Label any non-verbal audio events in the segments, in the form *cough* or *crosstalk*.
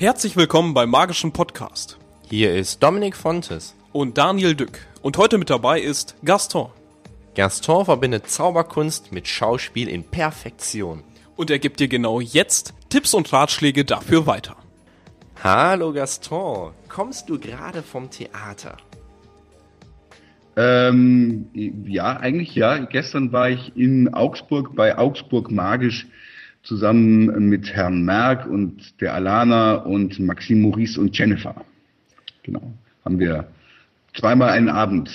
Herzlich willkommen beim Magischen Podcast. Hier ist Dominik Fontes. Und Daniel Dück. Und heute mit dabei ist Gaston. Gaston verbindet Zauberkunst mit Schauspiel in Perfektion. Und er gibt dir genau jetzt Tipps und Ratschläge dafür weiter. Hallo Gaston, kommst du gerade vom Theater? Ähm, ja, eigentlich ja. Gestern war ich in Augsburg bei Augsburg Magisch zusammen mit Herrn Merck und der Alana und Maxime Maurice und Jennifer. Genau. Haben wir zweimal einen Abend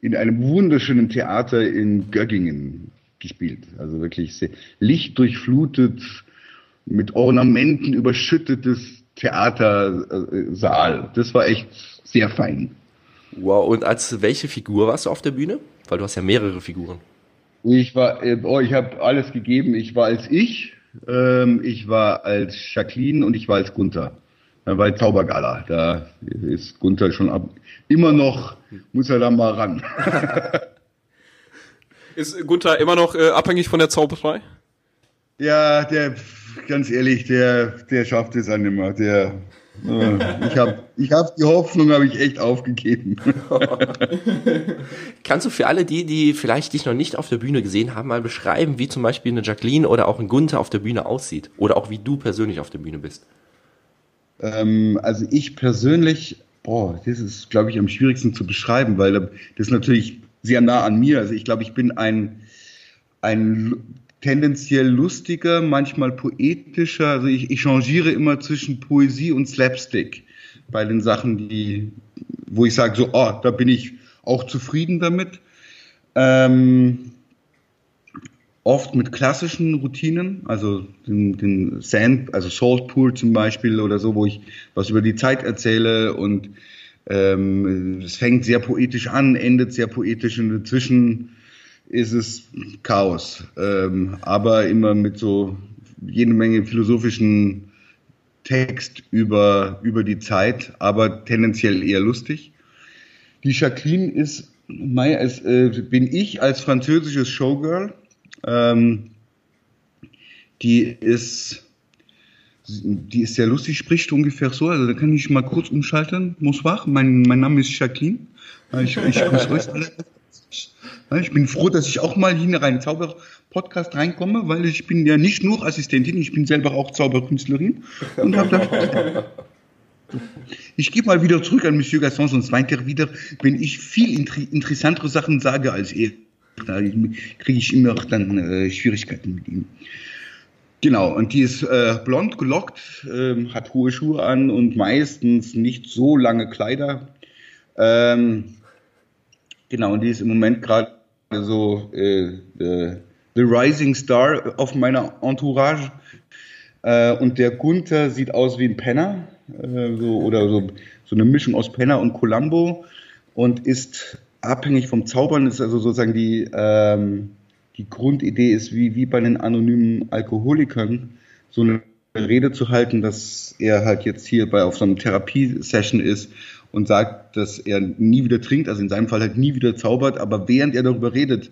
in einem wunderschönen Theater in Göggingen gespielt. Also wirklich sehr lichtdurchflutet, mit Ornamenten überschüttetes Theatersaal. Das war echt sehr fein. Wow, und als welche Figur warst du auf der Bühne? Weil du hast ja mehrere Figuren. Ich war, äh, oh, ich habe alles gegeben. Ich war als ich, ähm, ich war als Jacqueline und ich war als Gunther. Bei Zaubergala. Da ist Gunther schon ab, immer noch, muss er da mal ran. *laughs* ist Gunther immer noch äh, abhängig von der Zauberei? Ja, der, ganz ehrlich, der, der schafft es dann immer. Der, ich habe ich hab die Hoffnung, habe ich echt aufgegeben. *laughs* Kannst du für alle die, die vielleicht dich noch nicht auf der Bühne gesehen haben, mal beschreiben, wie zum Beispiel eine Jacqueline oder auch ein Gunther auf der Bühne aussieht? Oder auch wie du persönlich auf der Bühne bist? Ähm, also ich persönlich, boah, das ist, glaube ich, am schwierigsten zu beschreiben, weil das ist natürlich sehr nah an mir. Also ich glaube, ich bin ein, ein tendenziell lustiger, manchmal poetischer. Also ich, ich changiere immer zwischen Poesie und Slapstick bei den Sachen, die, wo ich sage, so, oh, da bin ich auch zufrieden damit. Ähm, oft mit klassischen Routinen, also den, den Sand, also Salt Pool zum Beispiel oder so, wo ich was über die Zeit erzähle und ähm, es fängt sehr poetisch an, endet sehr poetisch und dazwischen ist es Chaos. Ähm, aber immer mit so jede Menge philosophischen Text über, über die Zeit, aber tendenziell eher lustig. Die Jacqueline ist, Mai, als, äh, bin ich als französisches Showgirl. Ähm, die ist, die ist sehr lustig, spricht ungefähr so. Also da kann ich mal kurz umschalten. Bonsoir, mein, mein Name ist Jacqueline. Ich, ich grüße euch alle. Ich bin froh, dass ich auch mal hier in einen Zauber-Podcast reinkomme, weil ich bin ja nicht nur Assistentin, ich bin selber auch Zauberkünstlerin *laughs* und habe da ich gebe mal wieder zurück an Monsieur Gaston, sonst weint er wieder, wenn ich viel inter interessantere Sachen sage als er. Da kriege ich immer dann äh, Schwierigkeiten mit ihm. Genau, und die ist äh, blond gelockt, äh, hat hohe Schuhe an und meistens nicht so lange Kleider. Ähm, genau, und die ist im Moment gerade so äh, the, the Rising Star auf meiner Entourage. Äh, und der Gunther sieht aus wie ein Penner, äh, so, oder so, so eine Mischung aus Penner und Columbo und ist abhängig vom Zaubern, ist also sozusagen die, ähm, die Grundidee ist, wie, wie bei den anonymen Alkoholikern, so eine Rede zu halten, dass er halt jetzt hier bei auf so einer Therapiesession ist und sagt, dass er nie wieder trinkt, also in seinem Fall halt nie wieder zaubert, aber während er darüber redet,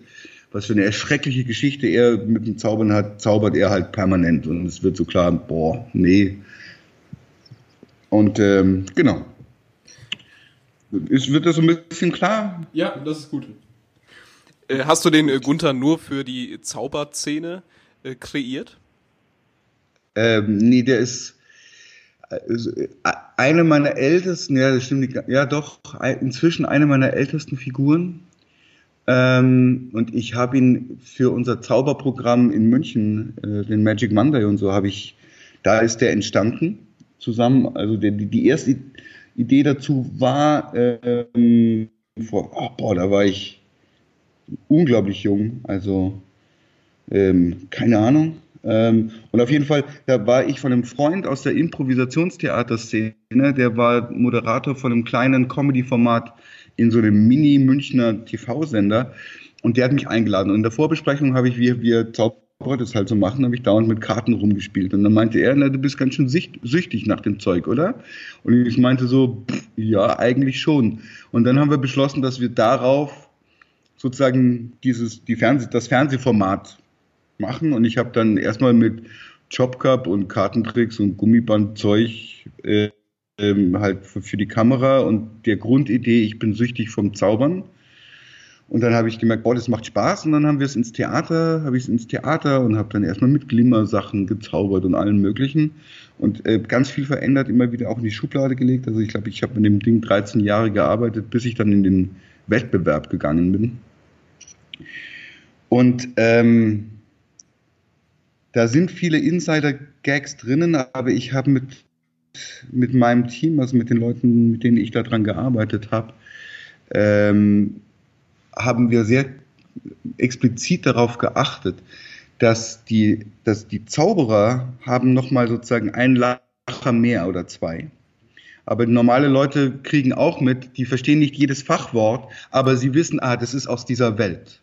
was für eine erschreckliche Geschichte er mit dem Zaubern hat, zaubert er halt permanent und es wird so klar, boah, nee. Und ähm, genau. Ist, wird das so ein bisschen klar? Ja, das ist gut. Äh, hast du den äh, Gunther nur für die Zauberszene äh, kreiert? Ähm, nee, der ist eine meiner ältesten, ja, das stimmt ja doch, inzwischen eine meiner ältesten Figuren. Ähm, und ich habe ihn für unser Zauberprogramm in München, äh, den Magic Monday und so, habe ich, da ist der entstanden zusammen. Also der, die erste Idee dazu war, ähm, vor, oh, boah, da war ich unglaublich jung, also ähm, keine Ahnung, ähm, und auf jeden Fall, da war ich von einem Freund aus der Improvisationstheaterszene, der war Moderator von einem kleinen Comedy-Format in so einem Mini-Münchner TV-Sender. Und der hat mich eingeladen. Und in der Vorbesprechung habe ich, wie wir Zauberer das halt so machen, habe ich dauernd mit Karten rumgespielt. Und dann meinte er, na, du bist ganz schön süchtig nach dem Zeug, oder? Und ich meinte so, pff, ja, eigentlich schon. Und dann haben wir beschlossen, dass wir darauf sozusagen dieses, die Fernseh, das Fernsehformat machen und ich habe dann erstmal mit Job gehabt und Kartentricks und Gummibandzeug äh, ähm, halt für, für die Kamera und der Grundidee, ich bin süchtig vom Zaubern. Und dann habe ich gemerkt, boah, das macht Spaß. Und dann haben wir es ins Theater, habe ich es ins Theater und habe dann erstmal mit Glimmersachen gezaubert und allen möglichen. Und äh, ganz viel verändert, immer wieder auch in die Schublade gelegt. Also ich glaube, ich habe mit dem Ding 13 Jahre gearbeitet, bis ich dann in den Wettbewerb gegangen bin. Und ähm, da sind viele Insider-Gags drinnen, aber ich habe mit, mit meinem Team, also mit den Leuten, mit denen ich daran gearbeitet habe, ähm, haben wir sehr explizit darauf geachtet, dass die, dass die Zauberer haben nochmal sozusagen einen Lacher mehr oder zwei. Aber normale Leute kriegen auch mit, die verstehen nicht jedes Fachwort, aber sie wissen, ah, das ist aus dieser Welt.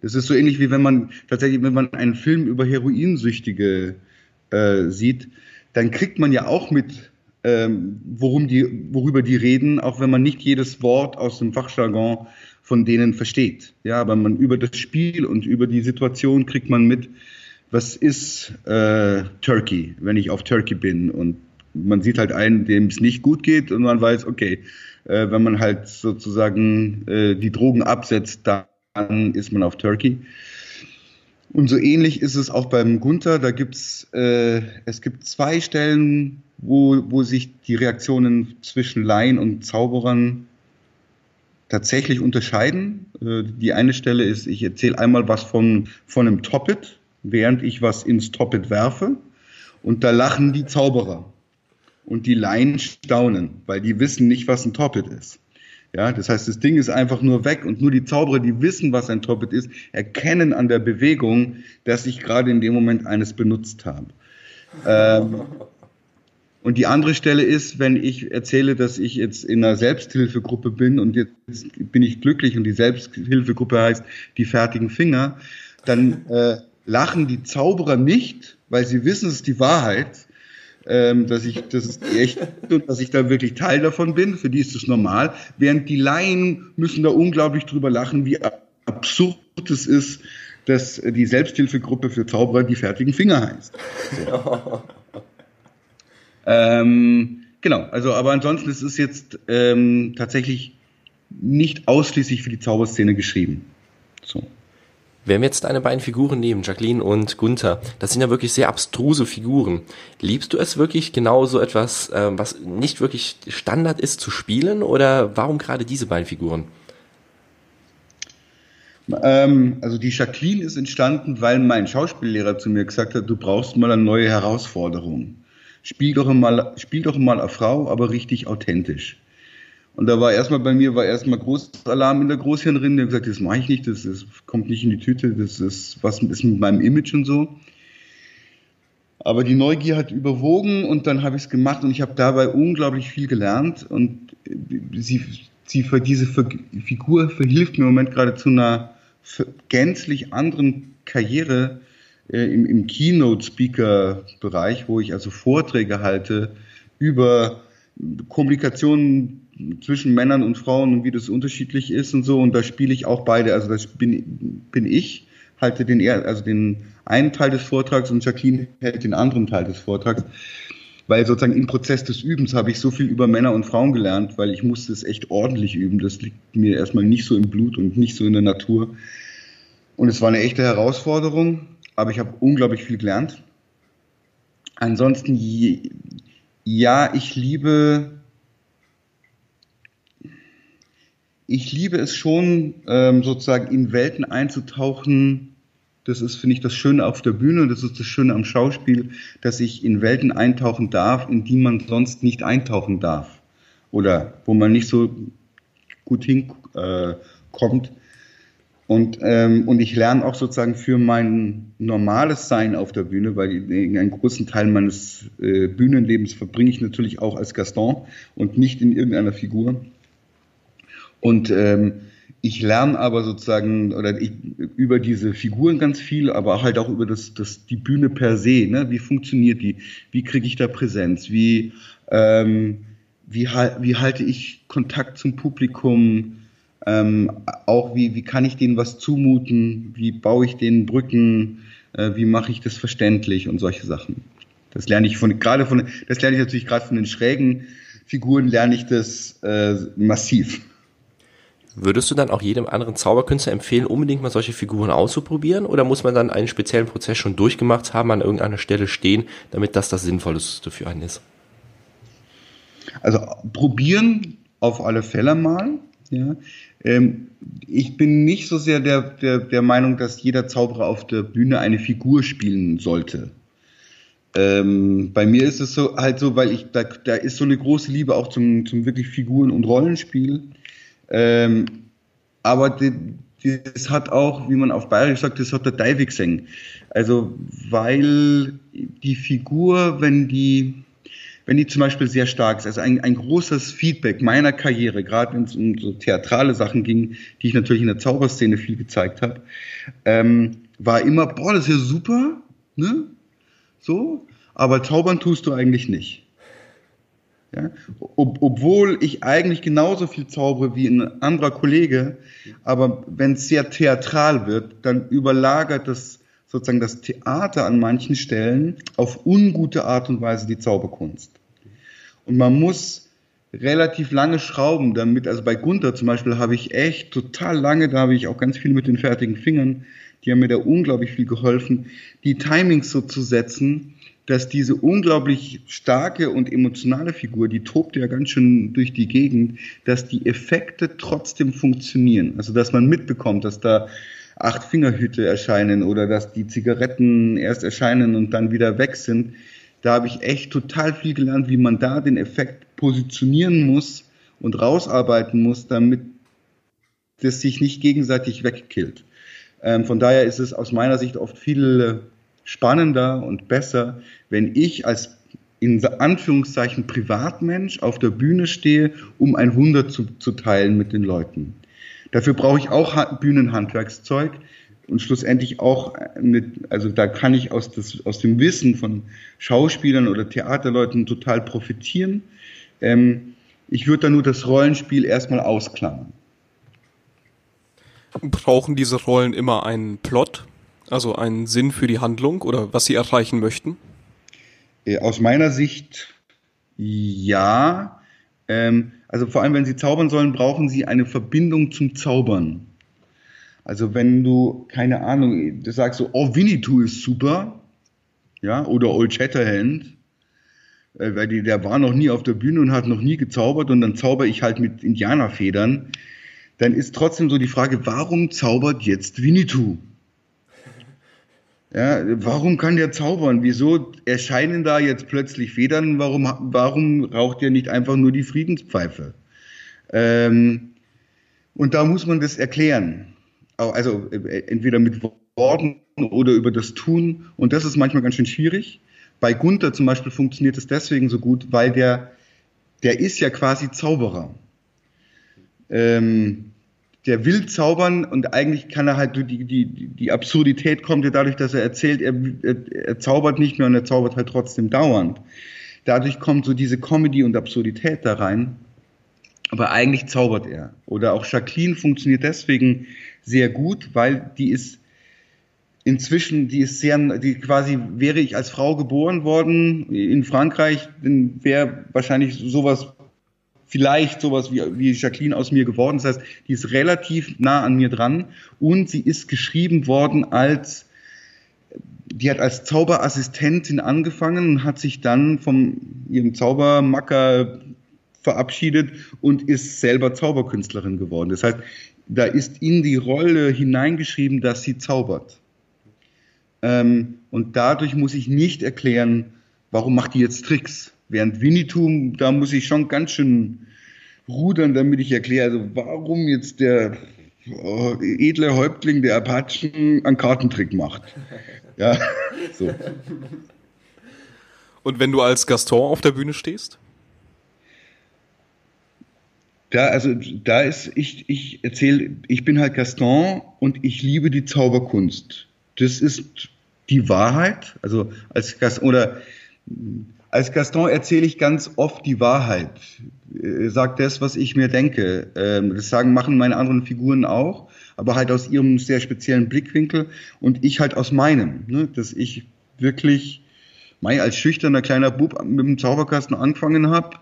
Das ist so ähnlich wie wenn man tatsächlich, wenn man einen Film über Heroinsüchtige äh, sieht, dann kriegt man ja auch mit, ähm, worum die, worüber die reden, auch wenn man nicht jedes Wort aus dem Fachjargon von denen versteht. Ja, aber man über das Spiel und über die Situation kriegt man mit, was ist äh, Turkey, wenn ich auf Turkey bin und man sieht halt einen, dem es nicht gut geht und man weiß, okay, äh, wenn man halt sozusagen äh, die Drogen absetzt, dann ist man auf Turkey. Und so ähnlich ist es auch beim Gunther. Da gibt's, äh, es gibt zwei Stellen, wo, wo sich die Reaktionen zwischen Laien und Zauberern tatsächlich unterscheiden. Äh, die eine Stelle ist, ich erzähle einmal was von, von einem Toppet, während ich was ins Toppet werfe. Und da lachen die Zauberer. Und die Laien staunen, weil die wissen nicht, was ein Toppet ist. Ja, das heißt, das Ding ist einfach nur weg und nur die Zauberer, die wissen, was ein Toppet ist, erkennen an der Bewegung, dass ich gerade in dem Moment eines benutzt habe. Ähm, und die andere Stelle ist, wenn ich erzähle, dass ich jetzt in einer Selbsthilfegruppe bin und jetzt bin ich glücklich und die Selbsthilfegruppe heißt die fertigen Finger, dann äh, lachen die Zauberer nicht, weil sie wissen, es ist die Wahrheit, ähm, dass ich, das ist echt und dass ich da wirklich Teil davon bin. Für die ist das normal. Während die Laien müssen da unglaublich drüber lachen, wie absurd es ist, dass die Selbsthilfegruppe für Zauberer die fertigen Finger heißt. So. *laughs* Ähm, genau, also aber ansonsten ist es jetzt ähm, tatsächlich nicht ausschließlich für die Zauberszene geschrieben. So. Wenn wir jetzt deine beiden Figuren nehmen, Jacqueline und Gunther, das sind ja wirklich sehr abstruse Figuren. Liebst du es wirklich genau so etwas, äh, was nicht wirklich Standard ist, zu spielen? Oder warum gerade diese beiden Figuren? Ähm, also die Jacqueline ist entstanden, weil mein Schauspiellehrer zu mir gesagt hat, du brauchst mal eine neue Herausforderung spiel doch mal, spiel doch mal eine Frau, aber richtig authentisch. Und da war erstmal bei mir war erstmal Großalarm in der Großhirnrinde. Ich gesagt, das mache ich nicht, das ist, kommt nicht in die Tüte, das ist was ist mit meinem Image und so. Aber die Neugier hat überwogen und dann habe ich es gemacht und ich habe dabei unglaublich viel gelernt und sie, sie diese Figur verhilft mir im Moment gerade zu einer gänzlich anderen Karriere, äh, im, im Keynote-Speaker-Bereich, wo ich also Vorträge halte über Kommunikation zwischen Männern und Frauen und wie das unterschiedlich ist und so. Und da spiele ich auch beide. Also das bin, bin ich, halte den, also den einen Teil des Vortrags und Jacqueline hält den anderen Teil des Vortrags. Weil sozusagen im Prozess des Übens habe ich so viel über Männer und Frauen gelernt, weil ich musste es echt ordentlich üben. Das liegt mir erstmal nicht so im Blut und nicht so in der Natur. Und es war eine echte Herausforderung aber ich habe unglaublich viel gelernt. Ansonsten, ja, ich liebe, ich liebe es schon, ähm, sozusagen in Welten einzutauchen. Das ist, finde ich, das Schöne auf der Bühne und das ist das Schöne am Schauspiel, dass ich in Welten eintauchen darf, in die man sonst nicht eintauchen darf. Oder wo man nicht so gut hinkommt. Äh, und, ähm, und ich lerne auch sozusagen für mein normales Sein auf der Bühne, weil einen großen Teil meines äh, Bühnenlebens verbringe ich natürlich auch als Gaston und nicht in irgendeiner Figur. Und ähm, ich lerne aber sozusagen oder ich, über diese Figuren ganz viel, aber halt auch über das, das die Bühne per se. Ne? Wie funktioniert die? Wie kriege ich da Präsenz? Wie ähm, wie, wie halte ich Kontakt zum Publikum? Ähm, auch wie, wie kann ich denen was zumuten? Wie baue ich denen Brücken? Äh, wie mache ich das verständlich und solche Sachen. Das lerne ich von, gerade von, das lerne ich natürlich gerade von den schrägen Figuren, lerne ich das äh, massiv. Würdest du dann auch jedem anderen Zauberkünstler empfehlen, unbedingt mal solche Figuren auszuprobieren? Oder muss man dann einen speziellen Prozess schon durchgemacht haben, an irgendeiner Stelle stehen, damit das das Sinnvollste für einen ist? Also probieren auf alle Fälle mal. Ja. Ähm, ich bin nicht so sehr der, der, der Meinung, dass jeder Zauberer auf der Bühne eine Figur spielen sollte. Ähm, bei mir ist es so halt so, weil ich da, da ist so eine große Liebe auch zum, zum wirklich Figuren- und Rollenspiel. Ähm, aber die, das hat auch, wie man auf Bayerisch sagt, das hat der Divig gesehen. Also, weil die Figur, wenn die, wenn die zum Beispiel sehr stark ist, also ein, ein großes Feedback meiner Karriere, gerade wenn es um so theatrale Sachen ging, die ich natürlich in der Zauberszene viel gezeigt habe, ähm, war immer, boah, das ist ja super, ne? So, aber zaubern tust du eigentlich nicht. Ja? Ob, obwohl ich eigentlich genauso viel zaubere wie ein anderer Kollege, aber wenn es sehr theatral wird, dann überlagert das sozusagen das Theater an manchen Stellen auf ungute Art und Weise die Zauberkunst. Und man muss relativ lange schrauben, damit, also bei Gunther zum Beispiel habe ich echt total lange, da habe ich auch ganz viel mit den fertigen Fingern, die haben mir da unglaublich viel geholfen, die Timings so zu setzen, dass diese unglaublich starke und emotionale Figur, die tobt ja ganz schön durch die Gegend, dass die Effekte trotzdem funktionieren. Also dass man mitbekommt, dass da acht Fingerhüte erscheinen oder dass die Zigaretten erst erscheinen und dann wieder weg sind. Da habe ich echt total viel gelernt, wie man da den Effekt positionieren muss und rausarbeiten muss, damit das sich nicht gegenseitig wegkillt. Ähm, von daher ist es aus meiner Sicht oft viel spannender und besser, wenn ich als in Anführungszeichen Privatmensch auf der Bühne stehe, um ein Wunder zu, zu teilen mit den Leuten. Dafür brauche ich auch Bühnenhandwerkszeug und schlussendlich auch mit, also da kann ich aus, das, aus dem Wissen von Schauspielern oder Theaterleuten total profitieren. Ähm, ich würde da nur das Rollenspiel erstmal ausklammern. Brauchen diese Rollen immer einen Plot? Also einen Sinn für die Handlung oder was sie erreichen möchten? Äh, aus meiner Sicht ja. Ähm, also vor allem, wenn sie zaubern sollen, brauchen sie eine Verbindung zum Zaubern. Also wenn du, keine Ahnung, du sagst so, oh, Winnetou ist super, ja, oder Old Shatterhand, äh, weil die, der war noch nie auf der Bühne und hat noch nie gezaubert und dann zauber ich halt mit Indianerfedern, dann ist trotzdem so die Frage, warum zaubert jetzt Winnetou? Ja, warum kann der zaubern? Wieso erscheinen da jetzt plötzlich Federn? Warum, warum raucht er nicht einfach nur die Friedenspfeife? Ähm, und da muss man das erklären. Also äh, entweder mit Worten oder über das Tun. Und das ist manchmal ganz schön schwierig. Bei Gunther zum Beispiel funktioniert es deswegen so gut, weil der, der ist ja quasi Zauberer. Ähm, der will zaubern und eigentlich kann er halt, die, die, die Absurdität kommt ja dadurch, dass er erzählt, er, er, er zaubert nicht mehr und er zaubert halt trotzdem dauernd. Dadurch kommt so diese Comedy und Absurdität da rein. Aber eigentlich zaubert er. Oder auch Jacqueline funktioniert deswegen sehr gut, weil die ist inzwischen, die ist sehr, die quasi wäre ich als Frau geboren worden in Frankreich, dann wäre wahrscheinlich sowas vielleicht sowas wie, wie Jacqueline aus mir geworden. Das heißt, die ist relativ nah an mir dran und sie ist geschrieben worden als die hat als Zauberassistentin angefangen und hat sich dann von ihrem Zaubermacker verabschiedet und ist selber Zauberkünstlerin geworden. Das heißt, da ist in die Rolle hineingeschrieben, dass sie zaubert. Ähm, und dadurch muss ich nicht erklären, warum macht die jetzt Tricks. Während Winnetou, da muss ich schon ganz schön rudern, damit ich erkläre, also warum jetzt der oh, edle Häuptling der Apachen einen Kartentrick macht. *laughs* Ja, so. Und wenn du als Gaston auf der Bühne stehst? Da, also, da ist, ich, ich erzähle, ich bin halt Gaston und ich liebe die Zauberkunst. Das ist die Wahrheit. Also, als Gaston, oder Als Gaston erzähle ich ganz oft die Wahrheit. Äh, sag das, was ich mir denke. Ähm, das sagen, machen meine anderen Figuren auch, aber halt aus ihrem sehr speziellen Blickwinkel und ich halt aus meinem. Ne? Dass ich wirklich Mai als schüchterner kleiner Bub mit dem Zauberkasten angefangen habe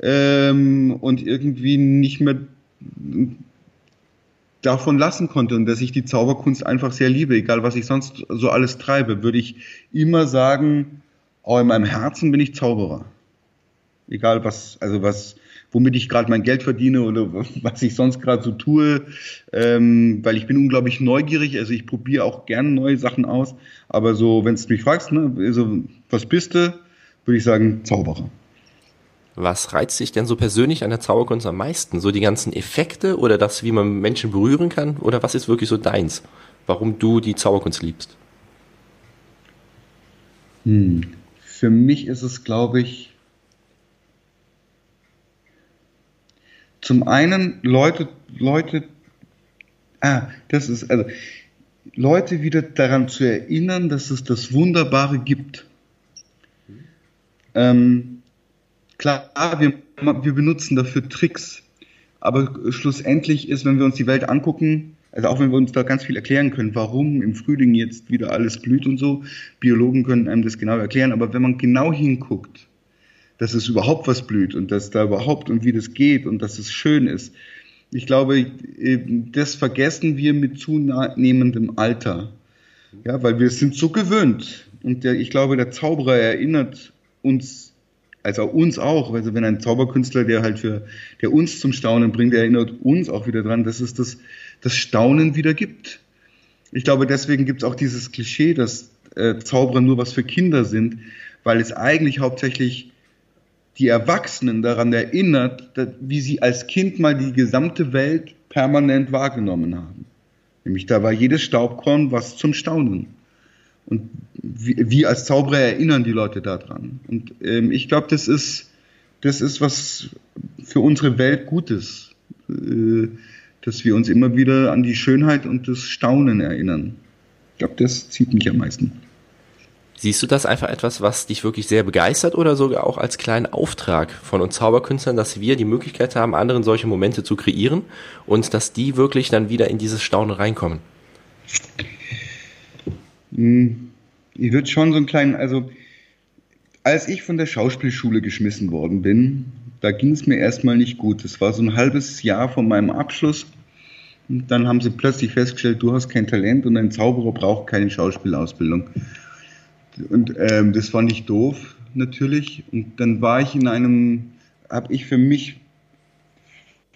ähm, und irgendwie nicht mehr davon lassen konnte und dass ich die Zauberkunst einfach sehr liebe, egal was ich sonst so alles treibe, würde ich immer sagen, auch in meinem Herzen bin ich Zauberer. Egal was, also was, womit ich gerade mein Geld verdiene oder *laughs* was ich sonst gerade so tue, ähm, weil ich bin unglaublich neugierig, also ich probiere auch gerne neue Sachen aus, aber so, wenn du mich fragst, ne, also, was bist du, würde ich sagen, Zauberer. Was reizt dich denn so persönlich an der Zauberkunst am meisten? So die ganzen Effekte oder das, wie man Menschen berühren kann? Oder was ist wirklich so deins? Warum du die Zauberkunst liebst? Hm. Für mich ist es, glaube ich, zum einen Leute, Leute, ah, das ist, also, Leute wieder daran zu erinnern, dass es das Wunderbare gibt. Ähm, Klar, wir, wir benutzen dafür Tricks, aber schlussendlich ist, wenn wir uns die Welt angucken, also auch wenn wir uns da ganz viel erklären können, warum im Frühling jetzt wieder alles blüht und so, Biologen können einem das genau erklären, aber wenn man genau hinguckt, dass es überhaupt was blüht und dass da überhaupt und wie das geht und dass es schön ist, ich glaube, das vergessen wir mit zunehmendem Alter. Ja, weil wir sind so gewöhnt. Und der, ich glaube, der Zauberer erinnert uns also uns auch. Also wenn ein Zauberkünstler, der halt für, der uns zum Staunen bringt, erinnert uns auch wieder dran, dass es das, das Staunen wieder gibt. Ich glaube, deswegen gibt es auch dieses Klischee, dass äh, Zauberer nur was für Kinder sind, weil es eigentlich hauptsächlich die Erwachsenen daran erinnert, dass, wie sie als Kind mal die gesamte Welt permanent wahrgenommen haben. Nämlich da war jedes Staubkorn was zum Staunen. Und wir als Zauberer erinnern die Leute daran. Und ähm, ich glaube, das ist, das ist was für unsere Welt Gutes, äh, dass wir uns immer wieder an die Schönheit und das Staunen erinnern. Ich glaube, das zieht mich am meisten. Siehst du das einfach etwas, was dich wirklich sehr begeistert oder sogar auch als kleinen Auftrag von uns Zauberkünstlern, dass wir die Möglichkeit haben, anderen solche Momente zu kreieren und dass die wirklich dann wieder in dieses Staunen reinkommen? Hm, ich würde schon so einen kleinen, also als ich von der Schauspielschule geschmissen worden bin, da ging es mir erstmal nicht gut. Das war so ein halbes Jahr vor meinem Abschluss. Und dann haben sie plötzlich festgestellt, du hast kein Talent und ein Zauberer braucht keine Schauspielausbildung. Und ähm, das fand ich doof, natürlich. Und dann war ich in einem, habe ich für mich,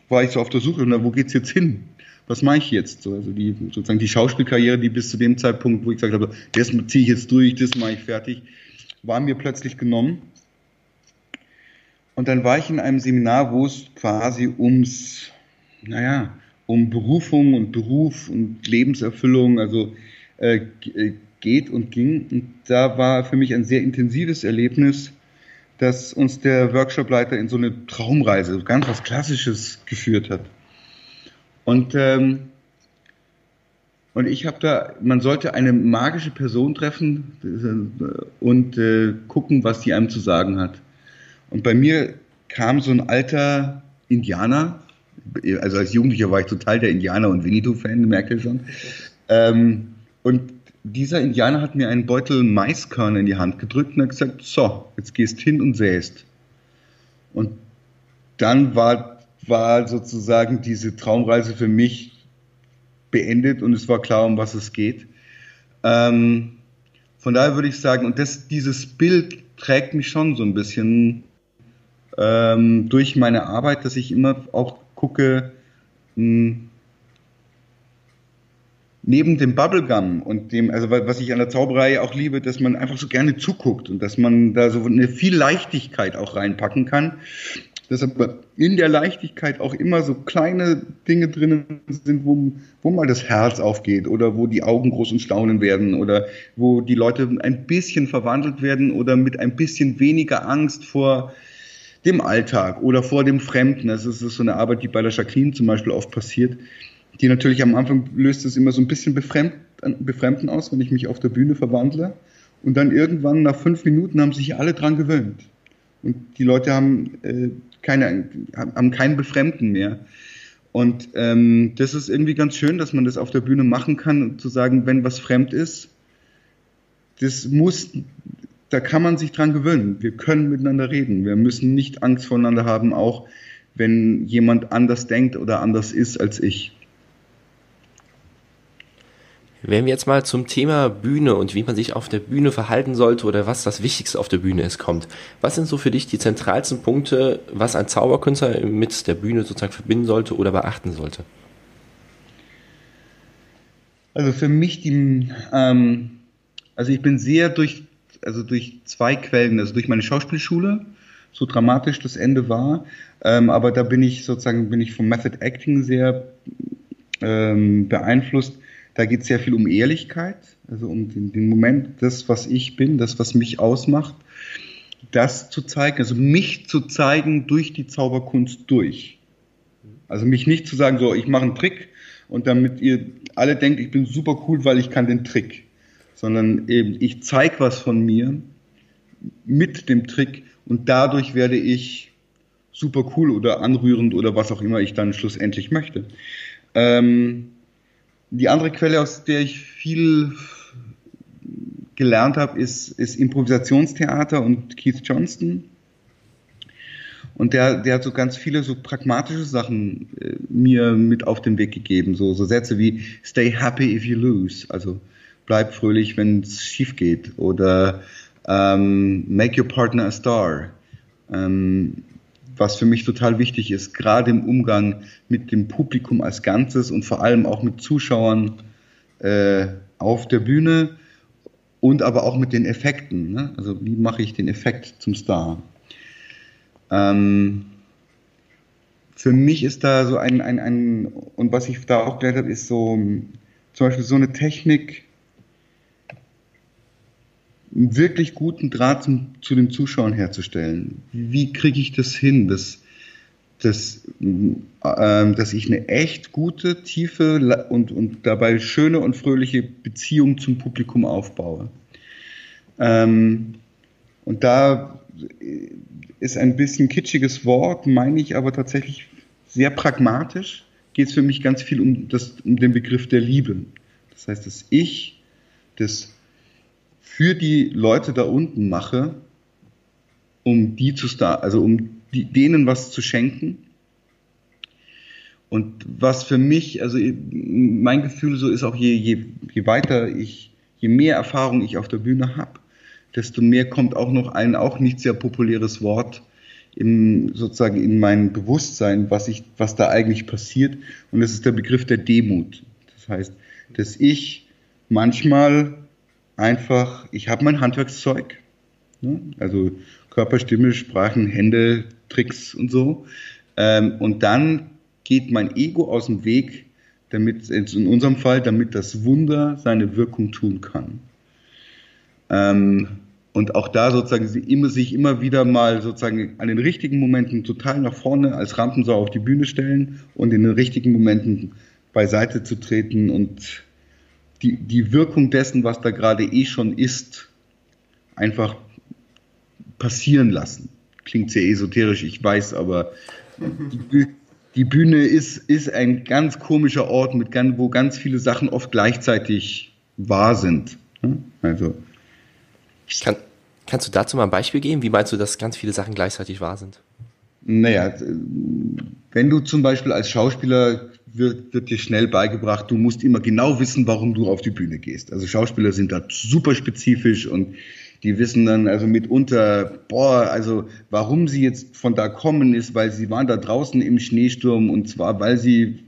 war ich so auf der Suche, na, wo geht's jetzt hin? was mache ich jetzt? So, also die, sozusagen die Schauspielkarriere, die bis zu dem Zeitpunkt, wo ich gesagt habe, das ziehe ich jetzt durch, das mache ich fertig, war mir plötzlich genommen. Und dann war ich in einem Seminar, wo es quasi ums, naja, um Berufung und Beruf und Lebenserfüllung, also äh, äh, geht und ging. Und da war für mich ein sehr intensives Erlebnis, dass uns der Workshopleiter in so eine Traumreise, ganz was Klassisches geführt hat. Und, ähm, und ich habe da, man sollte eine magische Person treffen äh, und äh, gucken, was die einem zu sagen hat. Und bei mir kam so ein alter Indianer, also als Jugendlicher war ich total der Indianer- und Winnetou-Fan, merkt ihr schon. Ähm, und dieser Indianer hat mir einen Beutel Maiskörner in die Hand gedrückt und hat gesagt, so, jetzt gehst hin und säst. Und dann war war sozusagen diese Traumreise für mich beendet und es war klar, um was es geht. Ähm, von daher würde ich sagen, und das, dieses Bild trägt mich schon so ein bisschen ähm, durch meine Arbeit, dass ich immer auch gucke, mh, hm, neben dem Bubblegum und dem, also was ich an der Zauberei auch liebe, dass man einfach so gerne zuguckt und dass man da so eine viel Leichtigkeit auch reinpacken kann. Dass aber in der Leichtigkeit auch immer so kleine Dinge drin sind, wo, wo mal das Herz aufgeht oder wo die Augen groß und staunen werden oder wo die Leute ein bisschen verwandelt werden oder mit ein bisschen weniger Angst vor dem Alltag oder vor dem Fremden. Das ist so eine Arbeit, die bei der Jacqueline zum Beispiel oft passiert, die natürlich am Anfang löst es immer so ein bisschen befremd, befremden aus, wenn ich mich auf der Bühne verwandle. Und dann irgendwann nach fünf Minuten haben sich alle dran gewöhnt. Und die Leute haben, äh, keine, haben kein Befremden mehr. Und ähm, das ist irgendwie ganz schön, dass man das auf der Bühne machen kann zu sagen, wenn was fremd ist, das muss, da kann man sich dran gewöhnen. Wir können miteinander reden. Wir müssen nicht Angst voneinander haben, auch wenn jemand anders denkt oder anders ist als ich. Wenn wir jetzt mal zum Thema Bühne und wie man sich auf der Bühne verhalten sollte oder was das Wichtigste auf der Bühne ist, kommt. Was sind so für dich die zentralsten Punkte, was ein Zauberkünstler mit der Bühne sozusagen verbinden sollte oder beachten sollte? Also für mich die, ähm, also ich bin sehr durch, also durch zwei Quellen, also durch meine Schauspielschule, so dramatisch das Ende war, ähm, aber da bin ich sozusagen, bin ich vom Method Acting sehr ähm, beeinflusst da geht es sehr viel um Ehrlichkeit, also um den, den, Moment, das, was ich bin, das, was mich ausmacht, das zu zeigen, also mich zu zeigen durch die Zauberkunst durch. Also mich nicht zu sagen, so, ich mache einen Trick und damit ihr alle denkt, ich bin super cool, weil ich kann den Trick, sondern eben ich zeige was von mir mit dem Trick und dadurch werde ich super cool oder anrührend oder was auch immer ich dann schlussendlich möchte. Ähm, die andere Quelle, aus der ich viel gelernt habe, ist, ist Improvisationstheater und Keith Johnston. Und der, der hat so ganz viele so pragmatische Sachen äh, mir mit auf den Weg gegeben. So, so Sätze wie Stay happy if you lose. Also bleib fröhlich, wenn es schief geht. Oder ähm, Make your partner a star. Ähm, was für mich total wichtig ist, gerade im Umgang mit dem Publikum als Ganzes und vor allem auch mit Zuschauern äh, auf der Bühne und aber auch mit den Effekten. Ne? Also wie mache ich den Effekt zum Star? Ähm, für mich ist da so ein, ein, ein, und was ich da auch gelernt habe, ist so zum Beispiel so eine Technik, einen wirklich guten Draht zum, zu den Zuschauern herzustellen. Wie kriege ich das hin, dass, dass, äh, dass ich eine echt gute, tiefe und, und dabei schöne und fröhliche Beziehung zum Publikum aufbaue? Ähm, und da ist ein bisschen kitschiges Wort, meine ich aber tatsächlich sehr pragmatisch. Geht es für mich ganz viel um, das, um den Begriff der Liebe. Das heißt, dass ich das für die Leute da unten mache, um die zu star, also um die, denen was zu schenken. Und was für mich, also mein Gefühl so ist auch, je, je, je weiter ich, je mehr Erfahrung ich auf der Bühne habe, desto mehr kommt auch noch ein auch nicht sehr populäres Wort im, sozusagen in mein Bewusstsein, was ich, was da eigentlich passiert. Und das ist der Begriff der Demut. Das heißt, dass ich manchmal einfach, ich habe mein Handwerkszeug, ne? also Körper, Stimme, Sprachen, Hände, Tricks und so. Ähm, und dann geht mein Ego aus dem Weg, damit, in unserem Fall, damit das Wunder seine Wirkung tun kann. Ähm, und auch da sozusagen sie immer, sich immer wieder mal sozusagen an den richtigen Momenten total nach vorne als Rampensau auf die Bühne stellen und in den richtigen Momenten beiseite zu treten und die, die Wirkung dessen, was da gerade eh schon ist, einfach passieren lassen. Klingt sehr esoterisch, ich weiß, aber die, die Bühne ist, ist ein ganz komischer Ort, mit wo ganz viele Sachen oft gleichzeitig wahr sind. Also. Kann, kannst du dazu mal ein Beispiel geben? Wie meinst du, dass ganz viele Sachen gleichzeitig wahr sind? Naja, wenn du zum Beispiel als Schauspieler wird, wird dir schnell beigebracht, du musst immer genau wissen, warum du auf die Bühne gehst. Also Schauspieler sind da super spezifisch und die wissen dann also mitunter, boah, also warum sie jetzt von da kommen ist, weil sie waren da draußen im Schneesturm und zwar, weil sie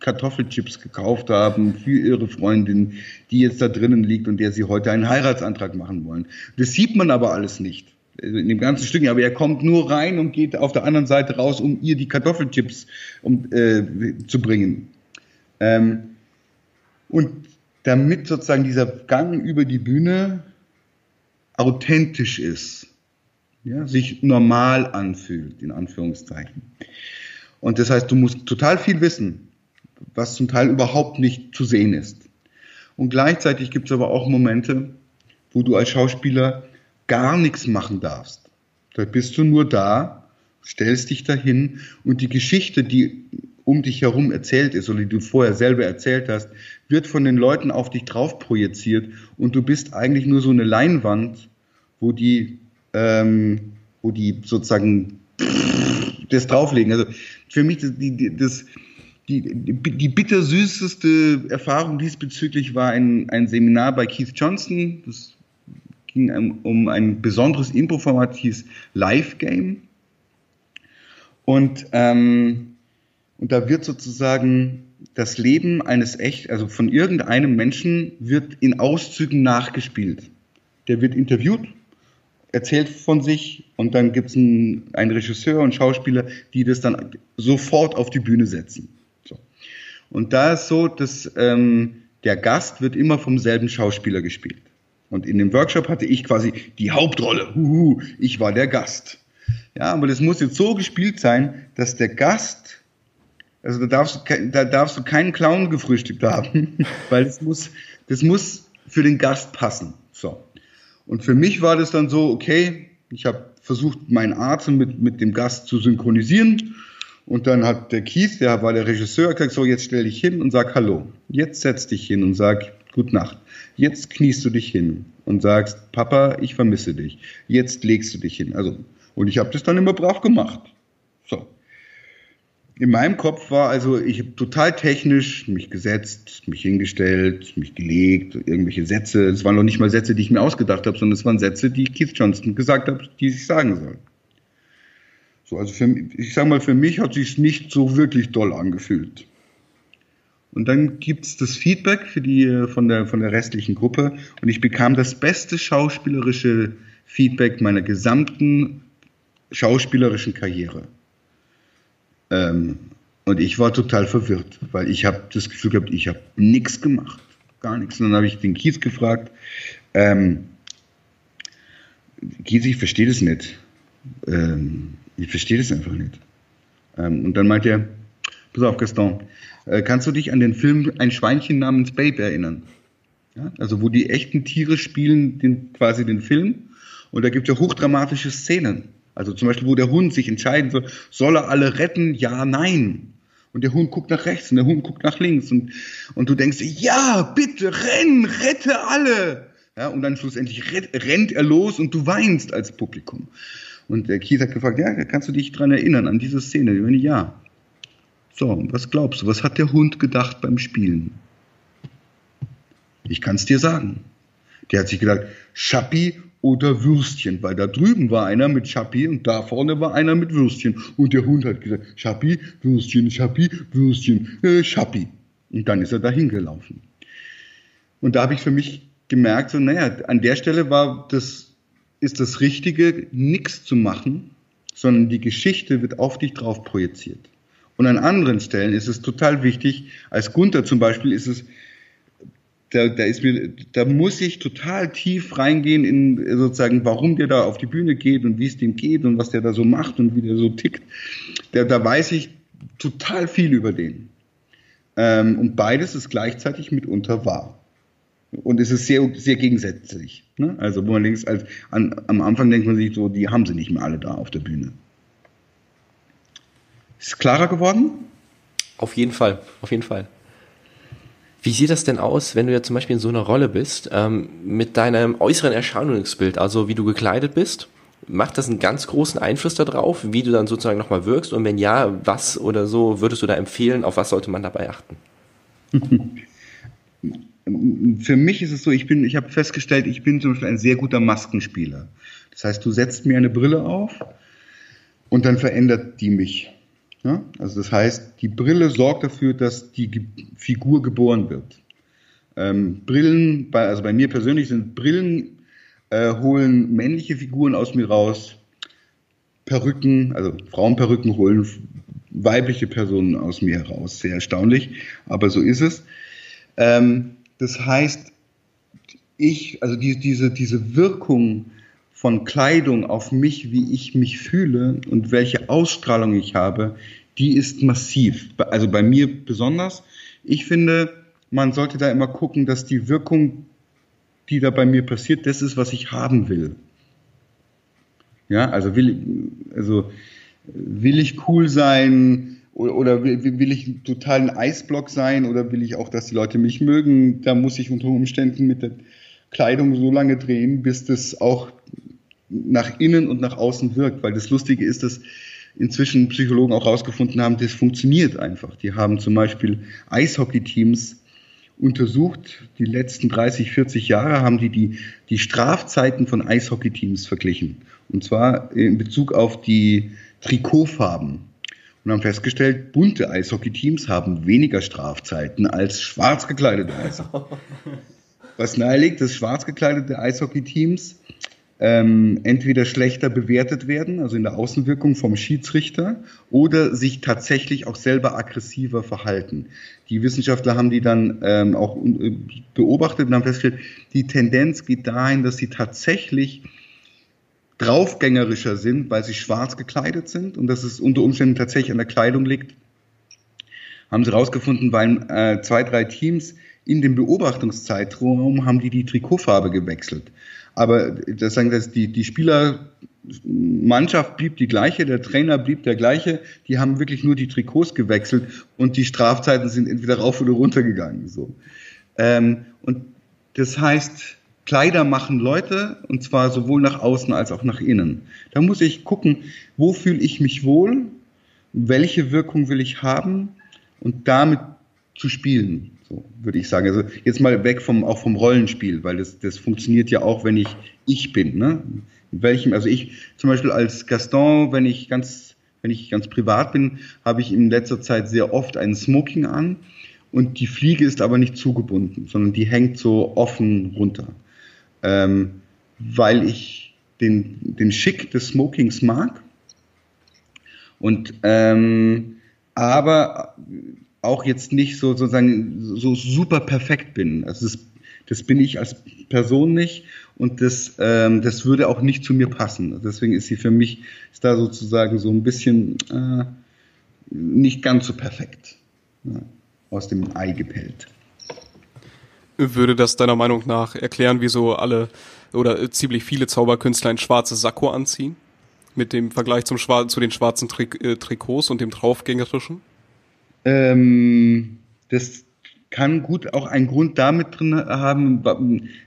Kartoffelchips gekauft haben für ihre Freundin, die jetzt da drinnen liegt und der sie heute einen Heiratsantrag machen wollen. Das sieht man aber alles nicht in dem ganzen Stück, aber er kommt nur rein und geht auf der anderen Seite raus, um ihr die Kartoffelchips um, äh, zu bringen. Ähm, und damit sozusagen dieser Gang über die Bühne authentisch ist, ja, sich normal anfühlt, in Anführungszeichen. Und das heißt, du musst total viel wissen, was zum Teil überhaupt nicht zu sehen ist. Und gleichzeitig gibt es aber auch Momente, wo du als Schauspieler gar nichts machen darfst. Da bist du nur da, stellst dich dahin und die Geschichte, die um dich herum erzählt ist oder die du vorher selber erzählt hast, wird von den Leuten auf dich drauf projiziert und du bist eigentlich nur so eine Leinwand, wo die, ähm, wo die sozusagen das drauflegen. Also für mich das, die, das, die, die bittersüßeste Erfahrung diesbezüglich war ein, ein Seminar bei Keith Johnson. Das ging um ein besonderes Impro-Format, hieß Live Game. Und, ähm, und da wird sozusagen das Leben eines echt, also von irgendeinem Menschen wird in Auszügen nachgespielt. Der wird interviewt, erzählt von sich und dann gibt es einen, einen Regisseur und Schauspieler, die das dann sofort auf die Bühne setzen. So. Und da ist so, dass ähm, der Gast wird immer vom selben Schauspieler gespielt. Und in dem Workshop hatte ich quasi die Hauptrolle. Huhu, ich war der Gast. Ja, aber das muss jetzt so gespielt sein, dass der Gast, also da darfst du, da darfst du keinen Clown gefrühstückt haben, *laughs* weil das muss, das muss für den Gast passen. So. Und für mich war das dann so, okay, ich habe versucht, meinen Atem mit, mit dem Gast zu synchronisieren. Und dann hat der Keith, der war der Regisseur, gesagt, so, jetzt stell dich hin und sag Hallo. Jetzt setz dich hin und sag Gute Nacht. Jetzt kniest du dich hin und sagst, Papa, ich vermisse dich. Jetzt legst du dich hin. Also, und ich habe das dann immer brav gemacht. So in meinem Kopf war also, ich habe total technisch mich gesetzt, mich hingestellt, mich gelegt, irgendwelche Sätze. Es waren noch nicht mal Sätze, die ich mir ausgedacht habe, sondern es waren Sätze, die Keith Johnston gesagt hat, die ich sagen soll. So, also für, ich sage mal, für mich hat sich nicht so wirklich doll angefühlt. Und dann gibt's das Feedback für die, von, der, von der restlichen Gruppe und ich bekam das beste schauspielerische Feedback meiner gesamten schauspielerischen Karriere. Ähm, und ich war total verwirrt, weil ich habe das Gefühl gehabt, ich habe nichts gemacht, gar nichts. Und dann habe ich den Kies gefragt, ähm, Kies, ich verstehe das nicht. Ähm, ich verstehe das einfach nicht. Ähm, und dann meinte er, pass auf, Gaston, äh, kannst du dich an den Film Ein Schweinchen namens Babe erinnern? Ja? Also wo die echten Tiere spielen den, quasi den Film und da gibt es ja hochdramatische Szenen. Also zum Beispiel, wo der Hund sich entscheiden soll, soll er alle retten? Ja, nein. Und der Hund guckt nach rechts und der Hund guckt nach links und, und du denkst, ja, bitte, renn, rette alle. Ja, und dann schlussendlich rennt er los und du weinst als Publikum. Und der Kies hat gefragt, ja, kannst du dich dran erinnern, an diese Szene? Ich meine, ja. So, was glaubst du, was hat der Hund gedacht beim Spielen? Ich kann es dir sagen. Der hat sich gedacht, Schappi oder Würstchen, weil da drüben war einer mit Schappi und da vorne war einer mit Würstchen. Und der Hund hat gesagt, Schappi, Würstchen, Schappi, Würstchen, äh, Schappi. Und dann ist er dahin gelaufen. Und da habe ich für mich gemerkt, so, naja, an der Stelle war das, ist das Richtige, nichts zu machen, sondern die Geschichte wird auf dich drauf projiziert. Und an anderen Stellen ist es total wichtig, als Gunther zum Beispiel ist es da, da ist mir, da muss ich total tief reingehen in sozusagen, warum der da auf die Bühne geht und wie es dem geht und was der da so macht und wie der so tickt. Da, da weiß ich total viel über den. Ähm, und beides ist gleichzeitig mitunter wahr. Und es ist sehr, sehr gegensätzlich. Ne? Also, wo man links, als, an, am Anfang denkt man sich so, die haben sie nicht mehr alle da auf der Bühne. Ist es klarer geworden? Auf jeden Fall, auf jeden Fall. Wie sieht das denn aus, wenn du ja zum Beispiel in so einer Rolle bist, ähm, mit deinem äußeren Erscheinungsbild, also wie du gekleidet bist? Macht das einen ganz großen Einfluss darauf, wie du dann sozusagen nochmal wirkst? Und wenn ja, was oder so würdest du da empfehlen? Auf was sollte man dabei achten? *laughs* Für mich ist es so, ich bin, ich habe festgestellt, ich bin zum Beispiel ein sehr guter Maskenspieler. Das heißt, du setzt mir eine Brille auf und dann verändert die mich. Ja? Also das heißt, die Brille sorgt dafür, dass die Ge Figur geboren wird. Ähm, Brillen, bei, also bei mir persönlich sind Brillen, äh, holen männliche Figuren aus mir raus. Perücken, also Frauenperücken holen weibliche Personen aus mir heraus. Sehr erstaunlich, aber so ist es. Ähm, das heißt, ich, also die, diese, diese Wirkung von Kleidung auf mich, wie ich mich fühle und welche Ausstrahlung ich habe, die ist massiv. Also bei mir besonders. Ich finde, man sollte da immer gucken, dass die Wirkung die da bei mir passiert, das ist, was ich haben will. Ja, also will, also will ich cool sein oder, will, will ich total ein Eisblock sein oder will ich auch, dass die Leute mich mögen? Da muss ich unter Umständen mit der Kleidung so lange drehen, bis das auch nach innen und nach außen wirkt. Weil das Lustige ist, dass inzwischen Psychologen auch herausgefunden haben, das funktioniert einfach. Die haben zum Beispiel Eishockey-Teams untersucht. Die letzten 30, 40 Jahre haben die, die die Strafzeiten von Eishockey-Teams verglichen. Und zwar in Bezug auf die Trikotfarben. Und haben festgestellt, bunte Eishockey-Teams haben weniger Strafzeiten als schwarz gekleidete Eishockey. *laughs* Was naheliegt, dass schwarz gekleidete Eishockey-Teams ähm, entweder schlechter bewertet werden, also in der Außenwirkung vom Schiedsrichter, oder sich tatsächlich auch selber aggressiver verhalten. Die Wissenschaftler haben die dann ähm, auch äh, beobachtet und haben festgestellt, die Tendenz geht dahin, dass sie tatsächlich draufgängerischer sind, weil sie schwarz gekleidet sind und dass es unter Umständen tatsächlich an der Kleidung liegt. Haben sie herausgefunden, weil äh, zwei, drei Teams in dem Beobachtungszeitraum haben die die Trikotfarbe gewechselt. Aber das sagen dass die, die Spielermannschaft blieb die gleiche, der Trainer blieb der gleiche, die haben wirklich nur die Trikots gewechselt und die Strafzeiten sind entweder rauf oder runter gegangen. So. Ähm, und das heißt, Kleider machen Leute und zwar sowohl nach außen als auch nach innen. Da muss ich gucken, wo fühle ich mich wohl, welche Wirkung will ich haben und damit zu spielen. So würde ich sagen. Also jetzt mal weg vom auch vom Rollenspiel, weil das, das funktioniert ja auch, wenn ich ich bin. Ne? In welchem, also ich zum Beispiel als Gaston, wenn ich ganz, wenn ich ganz privat bin, habe ich in letzter Zeit sehr oft ein Smoking an und die Fliege ist aber nicht zugebunden, sondern die hängt so offen runter, ähm, weil ich den den Schick des Smokings mag und ähm, aber auch jetzt nicht so sozusagen so super perfekt bin. Also das, das bin ich als Person nicht und das, ähm, das würde auch nicht zu mir passen. Deswegen ist sie für mich ist da sozusagen so ein bisschen äh, nicht ganz so perfekt ja, aus dem Ei gepellt. Würde das deiner Meinung nach erklären, wieso alle oder ziemlich viele Zauberkünstler ein schwarzes Sakko anziehen? Mit dem Vergleich zum Schwar zu den schwarzen Trik äh, Trikots und dem draufgängerischen? Ähm, das kann gut auch einen Grund damit drin haben.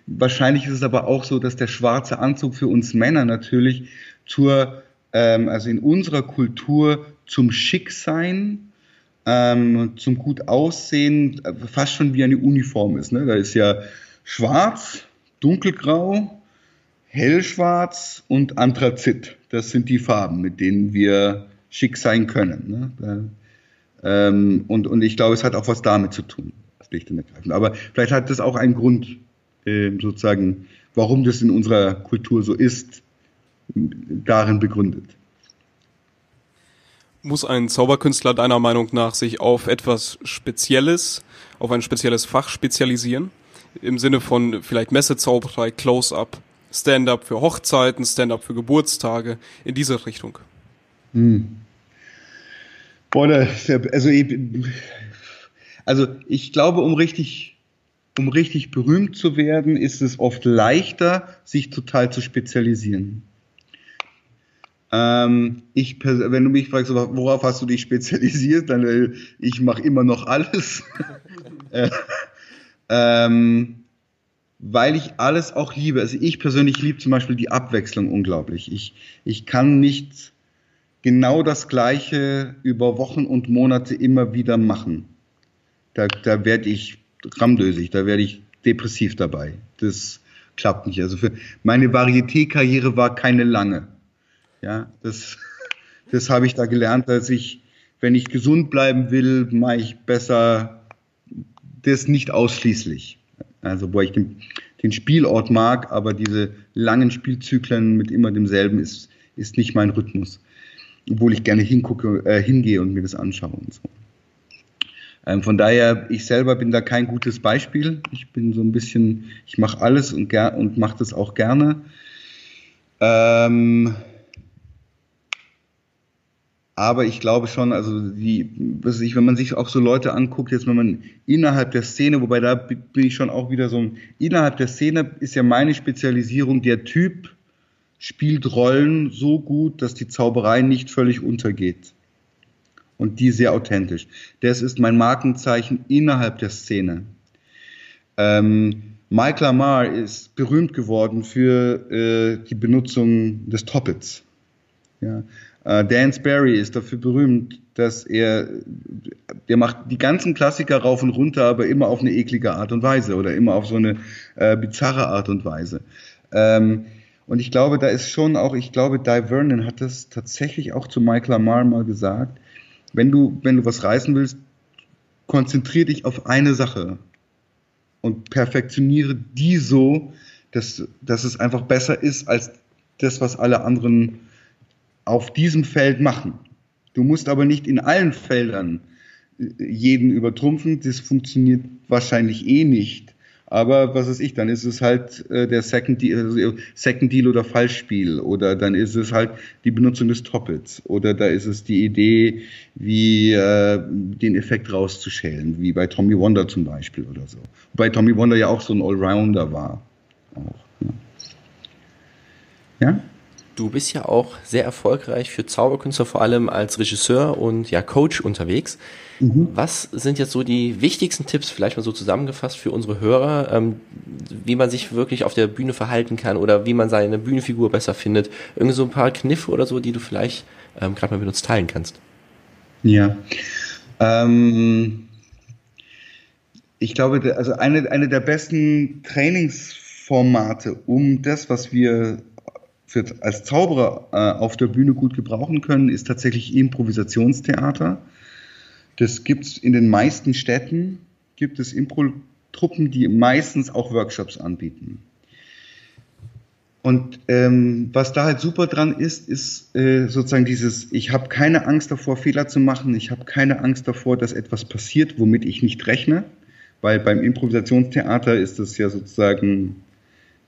Wahrscheinlich ist es aber auch so, dass der schwarze Anzug für uns Männer natürlich zur, ähm, also in unserer Kultur zum Schicksein, ähm, zum gut aussehen, fast schon wie eine Uniform ist. Ne? Da ist ja schwarz, dunkelgrau, hellschwarz und Anthrazit. Das sind die Farben, mit denen wir schick sein können. Ne? Ähm, und, und ich glaube, es hat auch was damit zu tun, schlicht und ergreifend. Aber vielleicht hat das auch einen Grund, äh, sozusagen, warum das in unserer Kultur so ist, darin begründet. Muss ein Zauberkünstler deiner Meinung nach sich auf etwas Spezielles, auf ein spezielles Fach spezialisieren? Im Sinne von vielleicht Messezauberei, Close-Up, Stand-up für Hochzeiten, Stand-up für Geburtstage, in diese Richtung? Hm. Boah, also, also ich glaube, um richtig, um richtig berühmt zu werden, ist es oft leichter, sich total zu spezialisieren. Ähm, ich, wenn du mich fragst, worauf hast du dich spezialisiert, dann äh, ich mache immer noch alles. *laughs* äh, ähm, weil ich alles auch liebe. Also ich persönlich liebe zum Beispiel die Abwechslung unglaublich. Ich, ich kann nicht genau das Gleiche über Wochen und Monate immer wieder machen. Da, da werde ich ramdösig, da werde ich depressiv dabei. Das klappt nicht. Also für meine Varieté-Karriere war keine lange. Ja, das, *laughs* das habe ich da gelernt, dass ich, wenn ich gesund bleiben will, mache ich besser das nicht ausschließlich. Also, wo ich den, den Spielort mag, aber diese langen Spielzyklen mit immer demselben ist, ist nicht mein Rhythmus obwohl ich gerne hingucke, äh, hingehe und mir das anschaue und so. Ähm, von daher, ich selber bin da kein gutes Beispiel. Ich bin so ein bisschen, ich mache alles und, und mache das auch gerne. Ähm, Aber ich glaube schon, also die, was ich, wenn man sich auch so Leute anguckt, jetzt wenn man innerhalb der Szene, wobei da bin ich schon auch wieder so, innerhalb der Szene ist ja meine Spezialisierung, der Typ spielt Rollen so gut, dass die Zauberei nicht völlig untergeht. Und die sehr authentisch. Das ist mein Markenzeichen innerhalb der Szene. Ähm, Mike Lamar ist berühmt geworden für äh, die Benutzung des Toppets. Ja. Äh, Dan Sperry ist dafür berühmt, dass er, der macht die ganzen Klassiker rauf und runter, aber immer auf eine eklige Art und Weise oder immer auf so eine äh, bizarre Art und Weise. Ähm, und ich glaube, da ist schon auch, ich glaube, Di Vernon hat das tatsächlich auch zu Mike Lamar mal gesagt. Wenn du, wenn du was reißen willst, konzentrier dich auf eine Sache und perfektioniere die so, dass, dass es einfach besser ist als das, was alle anderen auf diesem Feld machen. Du musst aber nicht in allen Feldern äh, jeden übertrumpfen, das funktioniert wahrscheinlich eh nicht. Aber was weiß ich, dann ist es halt äh, der Second Deal, also Second Deal oder Fallspiel oder dann ist es halt die Benutzung des Toppets oder da ist es die Idee, wie äh, den Effekt rauszuschälen, wie bei Tommy Wonder zum Beispiel oder so. Wobei Tommy Wonder ja auch so ein Allrounder war. Auch, ne? ja? Du bist ja auch sehr erfolgreich für Zauberkünstler, vor allem als Regisseur und ja Coach unterwegs. Mhm. Was sind jetzt so die wichtigsten Tipps, vielleicht mal so zusammengefasst für unsere Hörer, ähm, wie man sich wirklich auf der Bühne verhalten kann oder wie man seine Bühnenfigur besser findet? Irgendwie so ein paar Kniffe oder so, die du vielleicht ähm, gerade mal mit uns teilen kannst. Ja. Ähm, ich glaube, also eine, eine der besten Trainingsformate, um das, was wir für, als Zauberer äh, auf der Bühne gut gebrauchen können, ist tatsächlich Improvisationstheater. Das gibt es in den meisten Städten, gibt es Impro-Truppen, die meistens auch Workshops anbieten. Und ähm, was da halt super dran ist, ist äh, sozusagen dieses, ich habe keine Angst davor, Fehler zu machen, ich habe keine Angst davor, dass etwas passiert, womit ich nicht rechne, weil beim Improvisationstheater ist das ja sozusagen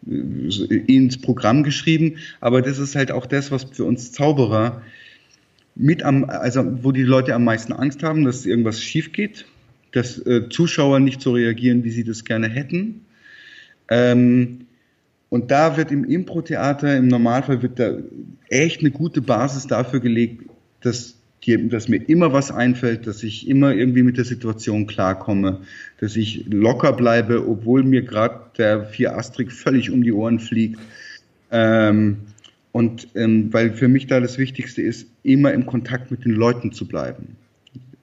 ins Programm geschrieben, aber das ist halt auch das, was für uns Zauberer mit am, also wo die Leute am meisten Angst haben, dass irgendwas schief geht, dass äh, Zuschauer nicht so reagieren, wie sie das gerne hätten. Ähm, und da wird im Impro-Theater, im Normalfall wird da echt eine gute Basis dafür gelegt, dass dass mir immer was einfällt, dass ich immer irgendwie mit der Situation klarkomme, dass ich locker bleibe, obwohl mir gerade der Vier-Astrik völlig um die Ohren fliegt. Ähm, und ähm, weil für mich da das Wichtigste ist, immer im Kontakt mit den Leuten zu bleiben.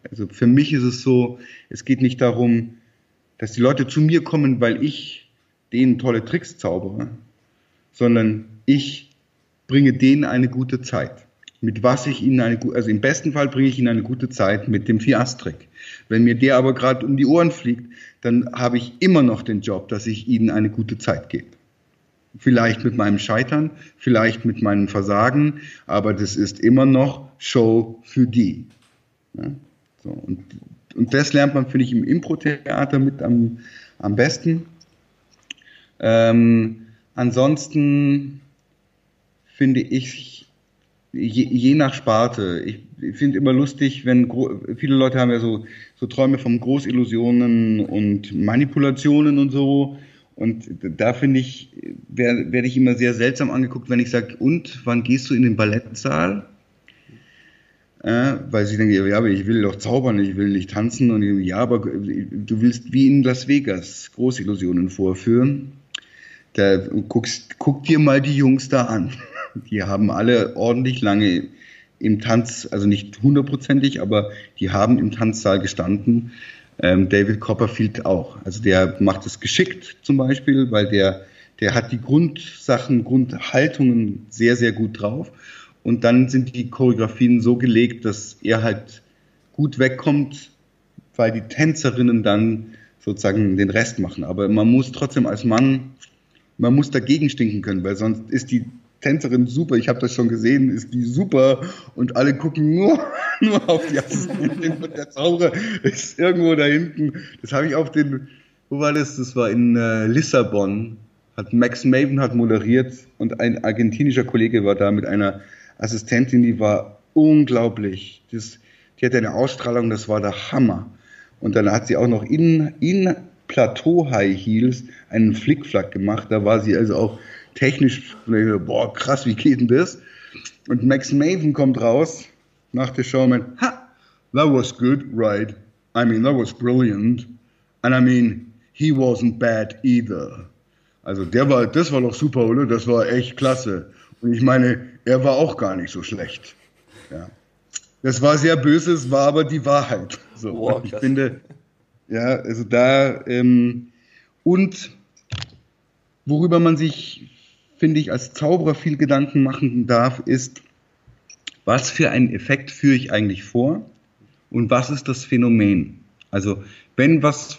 Also für mich ist es so, es geht nicht darum, dass die Leute zu mir kommen, weil ich denen tolle Tricks zaubere, sondern ich bringe denen eine gute Zeit mit was ich ihnen eine, also im besten Fall bringe ich ihnen eine gute Zeit mit dem Fiastrik. Wenn mir der aber gerade um die Ohren fliegt, dann habe ich immer noch den Job, dass ich ihnen eine gute Zeit gebe. Vielleicht mit meinem Scheitern, vielleicht mit meinem Versagen, aber das ist immer noch Show für die. Ja? So, und, und das lernt man, finde ich, im Impro-Theater mit am, am besten. Ähm, ansonsten finde ich je, je nach Sparte. Ich, ich finde immer lustig, wenn viele Leute haben ja so, so Träume von Großillusionen und Manipulationen und so. Und da finde ich, werde werd ich immer sehr seltsam angeguckt, wenn ich sage, und wann gehst du in den Ballettsaal? Äh, weil sie denken, ja, aber ich will doch zaubern, ich will nicht tanzen. Und ich, ja, aber du willst wie in Las Vegas Großillusionen vorführen. Da guckst, guck dir mal die Jungs da an. Die haben alle ordentlich lange im Tanz, also nicht hundertprozentig, aber die haben im Tanzsaal gestanden. Ähm, David Copperfield auch. Also der macht es geschickt zum Beispiel, weil der, der hat die Grundsachen, Grundhaltungen sehr, sehr gut drauf. Und dann sind die Choreografien so gelegt, dass er halt gut wegkommt, weil die Tänzerinnen dann sozusagen den Rest machen. Aber man muss trotzdem als Mann, man muss dagegen stinken können, weil sonst ist die Tänzerin super, ich habe das schon gesehen, ist die super und alle gucken nur, *laughs* nur auf die Assistentin und der Zauberer ist irgendwo da hinten. Das habe ich auf den, wo war das? Das war in äh, Lissabon, hat Max Maven hat moderiert und ein argentinischer Kollege war da mit einer Assistentin, die war unglaublich. Das, die hatte eine Ausstrahlung, das war der Hammer. Und dann hat sie auch noch in, in Plateau High Heels einen Flickflack gemacht. Da war sie also auch technisch, boah, krass, wie geht denn das? Und Max Maven kommt raus nach der Show und ha, that was good, right? I mean, that was brilliant. And I mean, he wasn't bad either. Also der war, das war doch super, oder? Das war echt klasse. Und ich meine, er war auch gar nicht so schlecht. Ja. Das war sehr böse, es war aber die Wahrheit. So, wow, ich finde, ja, also da ähm, und worüber man sich, finde ich, als Zauberer viel Gedanken machen darf, ist, was für einen Effekt führe ich eigentlich vor und was ist das Phänomen? Also wenn was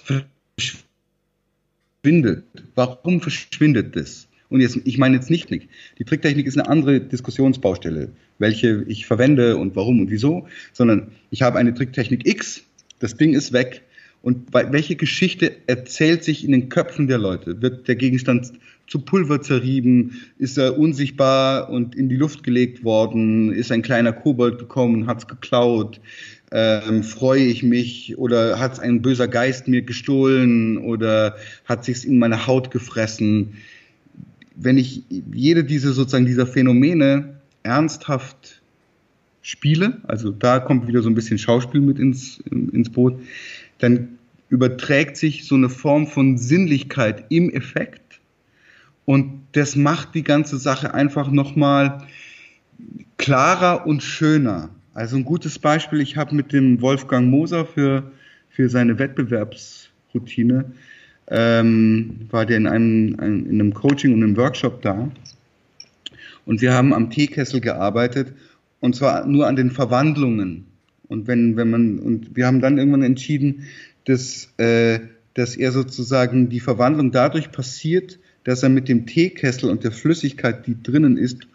verschwindet, warum verschwindet das? Und jetzt, ich meine jetzt nicht, nicht. Die Tricktechnik ist eine andere Diskussionsbaustelle, welche ich verwende und warum und wieso, sondern ich habe eine Tricktechnik X, das Ding ist weg. Und welche Geschichte erzählt sich in den Köpfen der Leute? Wird der Gegenstand zu Pulver zerrieben? Ist er unsichtbar und in die Luft gelegt worden? Ist ein kleiner Kobold gekommen, hat's geklaut? Ähm, freue ich mich oder hat's ein böser Geist mir gestohlen oder hat sich's in meine Haut gefressen? wenn ich jede diese sozusagen dieser Phänomene ernsthaft spiele, also da kommt wieder so ein bisschen Schauspiel mit ins, ins Boot, dann überträgt sich so eine Form von Sinnlichkeit im Effekt und das macht die ganze Sache einfach nochmal klarer und schöner. Also ein gutes Beispiel, ich habe mit dem Wolfgang Moser für, für seine Wettbewerbsroutine ähm, war der in einem, ein, in einem Coaching und einem Workshop da. Und wir haben am Teekessel gearbeitet und zwar nur an den Verwandlungen. Und wenn, wenn man, und wir haben dann irgendwann entschieden, dass, äh, dass er sozusagen die Verwandlung dadurch passiert, dass er mit dem Teekessel und der Flüssigkeit, die drinnen ist,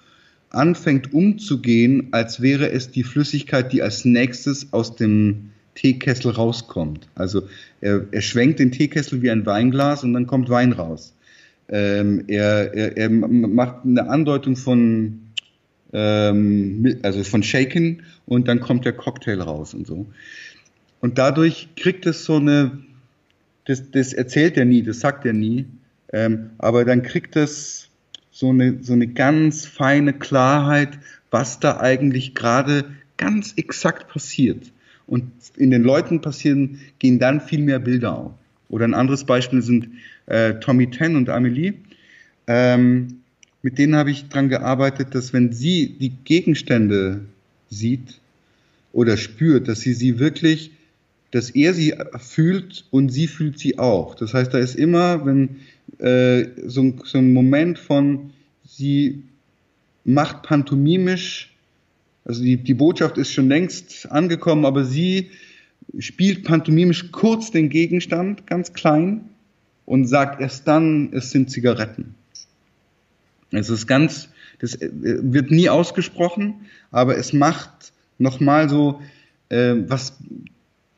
anfängt umzugehen, als wäre es die Flüssigkeit, die als nächstes aus dem Teekessel rauskommt. Also er, er schwenkt den Teekessel wie ein Weinglas und dann kommt Wein raus. Ähm, er, er, er macht eine Andeutung von ähm, also von Shaken und dann kommt der Cocktail raus und so. Und dadurch kriegt es so eine, das, das erzählt er nie, das sagt er nie, ähm, aber dann kriegt es so eine, so eine ganz feine Klarheit, was da eigentlich gerade ganz exakt passiert. Und in den Leuten passieren, gehen dann viel mehr Bilder auf. Oder ein anderes Beispiel sind äh, Tommy Ten und Amelie. Ähm, mit denen habe ich dran gearbeitet, dass wenn sie die Gegenstände sieht oder spürt, dass sie sie wirklich, dass er sie fühlt und sie fühlt sie auch. Das heißt, da ist immer, wenn äh, so, so ein Moment von, sie macht pantomimisch also die, die Botschaft ist schon längst angekommen, aber sie spielt pantomimisch kurz den Gegenstand, ganz klein, und sagt erst dann, es sind Zigaretten. Es ist ganz, das äh, wird nie ausgesprochen, aber es macht nochmal so, äh, was,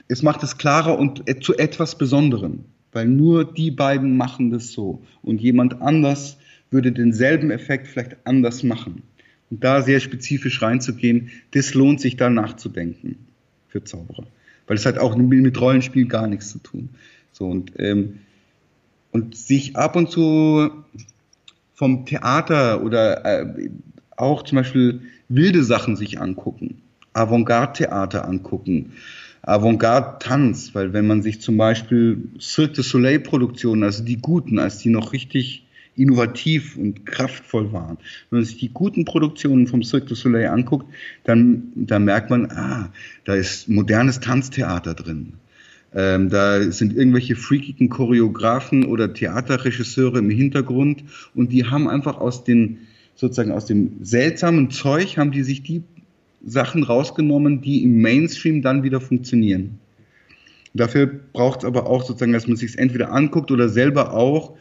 es macht es klarer und zu etwas Besonderem, weil nur die beiden machen das so und jemand anders würde denselben Effekt vielleicht anders machen. Und da sehr spezifisch reinzugehen, das lohnt sich da nachzudenken für Zauberer. Weil es hat auch mit Rollenspiel gar nichts zu tun. So und, ähm, und sich ab und zu vom Theater oder äh, auch zum Beispiel wilde Sachen sich angucken, Avantgarde-Theater angucken, Avantgarde-Tanz, weil wenn man sich zum Beispiel Cirque du Soleil-Produktionen, also die guten, als die noch richtig innovativ und kraftvoll waren. Wenn man sich die guten Produktionen vom Cirque du Soleil anguckt, dann, dann merkt man, ah, da ist modernes Tanztheater drin. Ähm, da sind irgendwelche freakigen Choreografen oder Theaterregisseure im Hintergrund und die haben einfach aus den, sozusagen aus dem seltsamen Zeug, haben die sich die Sachen rausgenommen, die im Mainstream dann wieder funktionieren. Dafür braucht es aber auch sozusagen, dass man sich entweder anguckt oder selber auch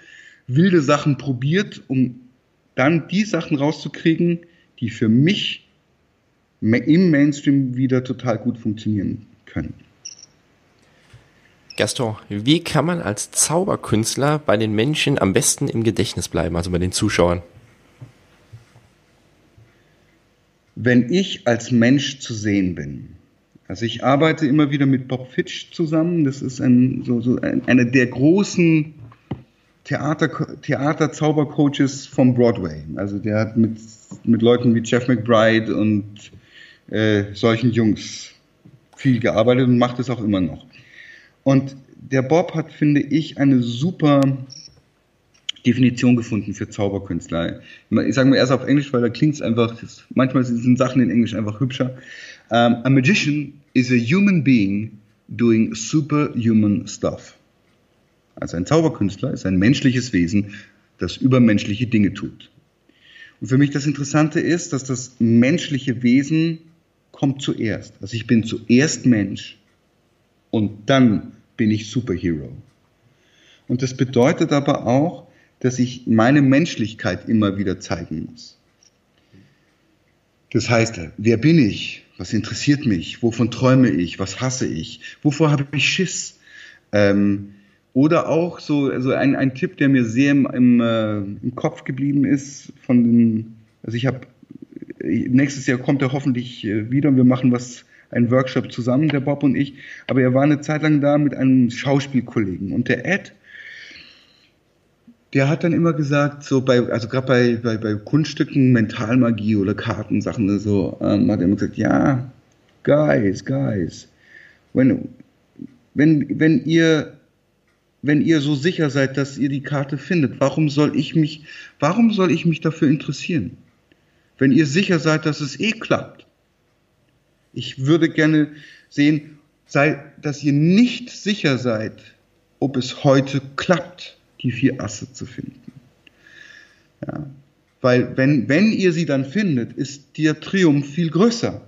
wilde Sachen probiert, um dann die Sachen rauszukriegen, die für mich im Mainstream wieder total gut funktionieren können. Gaston, wie kann man als Zauberkünstler bei den Menschen am besten im Gedächtnis bleiben, also bei den Zuschauern? Wenn ich als Mensch zu sehen bin. Also ich arbeite immer wieder mit Bob Fitch zusammen. Das ist ein, so, so ein, einer der großen Theater, Theater-Zaubercoaches vom Broadway. Also der hat mit, mit Leuten wie Jeff McBride und äh, solchen Jungs viel gearbeitet und macht es auch immer noch. Und der Bob hat, finde ich, eine super Definition gefunden für Zauberkünstler. Ich sage mal erst auf Englisch, weil da klingt es einfach, manchmal sind Sachen in Englisch einfach hübscher. Um, a magician is a human being doing superhuman stuff. Also ein Zauberkünstler ist ein menschliches Wesen, das übermenschliche Dinge tut. Und für mich das Interessante ist, dass das menschliche Wesen kommt zuerst. Also ich bin zuerst Mensch und dann bin ich Superhero. Und das bedeutet aber auch, dass ich meine Menschlichkeit immer wieder zeigen muss. Das heißt, wer bin ich? Was interessiert mich? Wovon träume ich? Was hasse ich? Wovor habe ich Schiss? Ähm, oder auch so also ein, ein Tipp, der mir sehr im, im, äh, im Kopf geblieben ist von den, also ich habe nächstes Jahr kommt er hoffentlich äh, wieder und wir machen was einen Workshop zusammen, der Bob und ich. Aber er war eine Zeit lang da mit einem Schauspielkollegen und der Ed, der hat dann immer gesagt, so bei, also gerade bei, bei, bei Kunststücken, Mentalmagie oder Kartensachen so, ähm, hat er immer gesagt, ja, guys, guys, wenn, wenn, wenn ihr wenn ihr so sicher seid, dass ihr die Karte findet, warum soll ich mich, warum soll ich mich dafür interessieren? Wenn ihr sicher seid, dass es eh klappt. Ich würde gerne sehen, sei, dass ihr nicht sicher seid, ob es heute klappt, die vier Asse zu finden. Ja. Weil wenn, wenn ihr sie dann findet, ist der Triumph viel größer.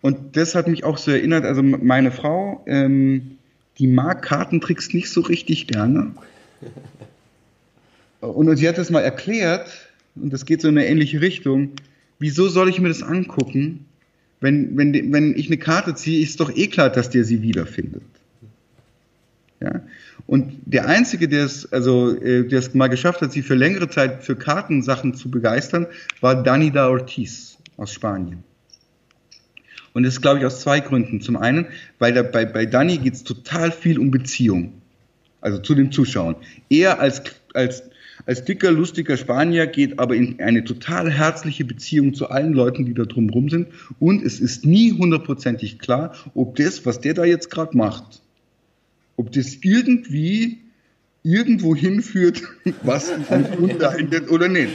Und das hat mich auch so erinnert, also meine Frau, ähm, die mag Kartentricks nicht so richtig gerne. *laughs* Und sie hat das mal erklärt, und das geht so in eine ähnliche Richtung. Wieso soll ich mir das angucken? Wenn, wenn, wenn ich eine Karte ziehe, ist doch eh klar, dass der sie wiederfindet. Ja? Und der Einzige, der es, also, äh, der es mal geschafft hat, sie für längere Zeit für Kartensachen zu begeistern, war Danida Ortiz aus Spanien. Und das ist, glaube ich, aus zwei Gründen. Zum einen, weil da, bei, bei Dani geht es total viel um Beziehung. Also zu den Zuschauern. Er als, als, als dicker, lustiger Spanier geht aber in eine total herzliche Beziehung zu allen Leuten, die da drumherum sind. Und es ist nie hundertprozentig klar, ob das, was der da jetzt gerade macht, ob das irgendwie irgendwo hinführt, *laughs* was Wunder oder nicht.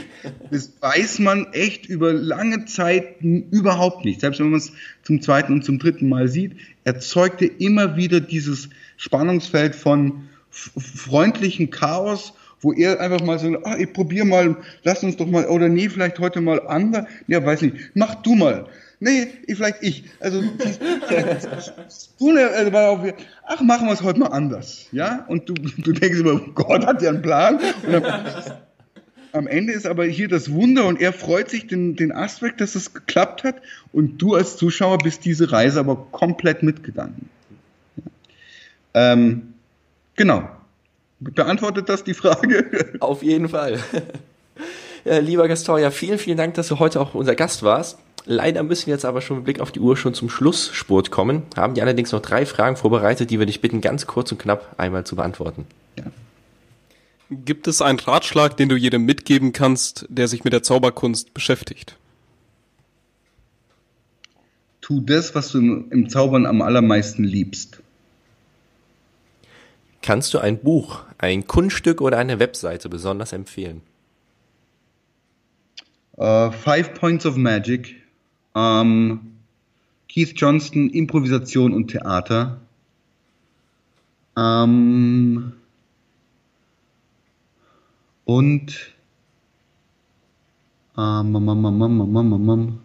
Das weiß man echt über lange Zeit überhaupt nicht. Selbst wenn man es zum zweiten und zum dritten Mal sieht, erzeugte immer wieder dieses Spannungsfeld von freundlichen Chaos, wo er einfach mal so, ah, ich probier mal, lass uns doch mal, oder nee, vielleicht heute mal anders. Ja, weiß nicht, mach du mal. Nee, vielleicht ich. Also, also ach, machen wir es heute mal anders. Ja? Und du, du denkst immer, Gott hat ja einen Plan. Dann, am Ende ist aber hier das Wunder und er freut sich den, den Aspekt, dass es geklappt hat und du als Zuschauer bist diese Reise aber komplett mitgegangen. Ähm, genau. Beantwortet das die Frage? Auf jeden Fall. Ja, *laughs* lieber Gaston, ja, vielen, vielen Dank, dass du heute auch unser Gast warst. Leider müssen wir jetzt aber schon mit Blick auf die Uhr schon zum Schlussspurt kommen, haben dir allerdings noch drei Fragen vorbereitet, die wir dich bitten, ganz kurz und knapp einmal zu beantworten. Ja. Gibt es einen Ratschlag, den du jedem mitgeben kannst, der sich mit der Zauberkunst beschäftigt? Tu das, was du im Zaubern am allermeisten liebst. Kannst du ein Buch, ein Kunststück oder eine Webseite besonders empfehlen? Uh, Five Points of Magic ähm, Keith Johnston, Improvisation und Theater. Ähm, und ähm,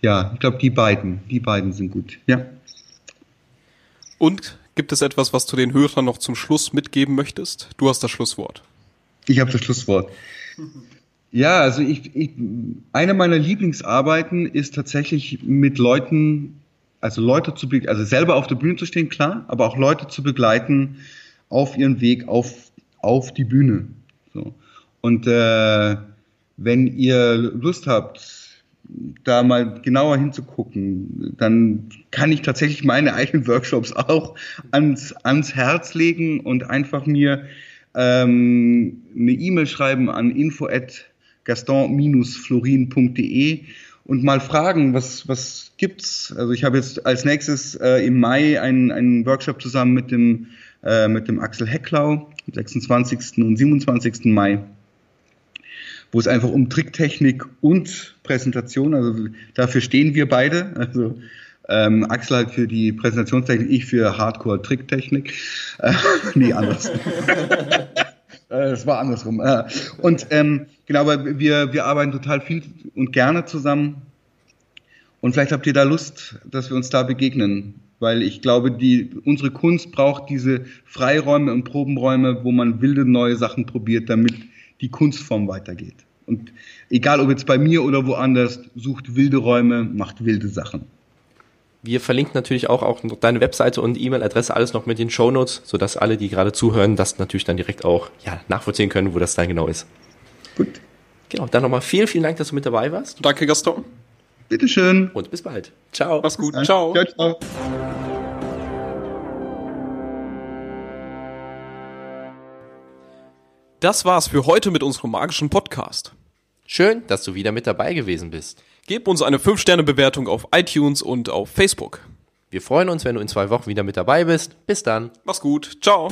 ja, ich glaube, die beiden, die beiden sind gut. Ja. Und gibt es etwas, was du den Hörern noch zum Schluss mitgeben möchtest? Du hast das Schlusswort. Ich habe das Schlusswort. *laughs* Ja, also ich, ich, eine meiner Lieblingsarbeiten ist tatsächlich mit Leuten, also Leute zu also selber auf der Bühne zu stehen, klar, aber auch Leute zu begleiten auf ihren Weg auf, auf die Bühne. So. Und äh, wenn ihr Lust habt, da mal genauer hinzugucken, dann kann ich tatsächlich meine eigenen Workshops auch ans, ans Herz legen und einfach mir ähm, eine E-Mail schreiben an info at gaston-florin.de und mal fragen, was, was gibt's? Also ich habe jetzt als nächstes äh, im Mai einen, einen Workshop zusammen mit dem, äh, mit dem Axel Hecklau, am 26. und 27. Mai wo es einfach um Tricktechnik und Präsentation, also dafür stehen wir beide. Also ähm, Axel halt für die Präsentationstechnik, ich für Hardcore-Tricktechnik. Äh, *laughs* nee, anders. *laughs* Es war andersrum. Und ähm, genau, aber wir, wir arbeiten total viel und gerne zusammen. Und vielleicht habt ihr da Lust, dass wir uns da begegnen. Weil ich glaube, die, unsere Kunst braucht diese Freiräume und Probenräume, wo man wilde neue Sachen probiert, damit die Kunstform weitergeht. Und egal ob jetzt bei mir oder woanders, sucht wilde Räume, macht wilde Sachen. Wir verlinken natürlich auch, auch deine Webseite und E-Mail-Adresse alles noch mit den Shownotes, sodass alle, die gerade zuhören, das natürlich dann direkt auch ja, nachvollziehen können, wo das dann genau ist. Gut. Genau, dann nochmal vielen, vielen Dank, dass du mit dabei warst. Danke, Gaston. Bitteschön. Und bis bald. Ciao. Mach's gut. Ciao. ciao, ciao. Das war's für heute mit unserem magischen Podcast. Schön, dass du wieder mit dabei gewesen bist. Gib uns eine 5-Sterne-Bewertung auf iTunes und auf Facebook. Wir freuen uns, wenn du in zwei Wochen wieder mit dabei bist. Bis dann. Mach's gut. Ciao.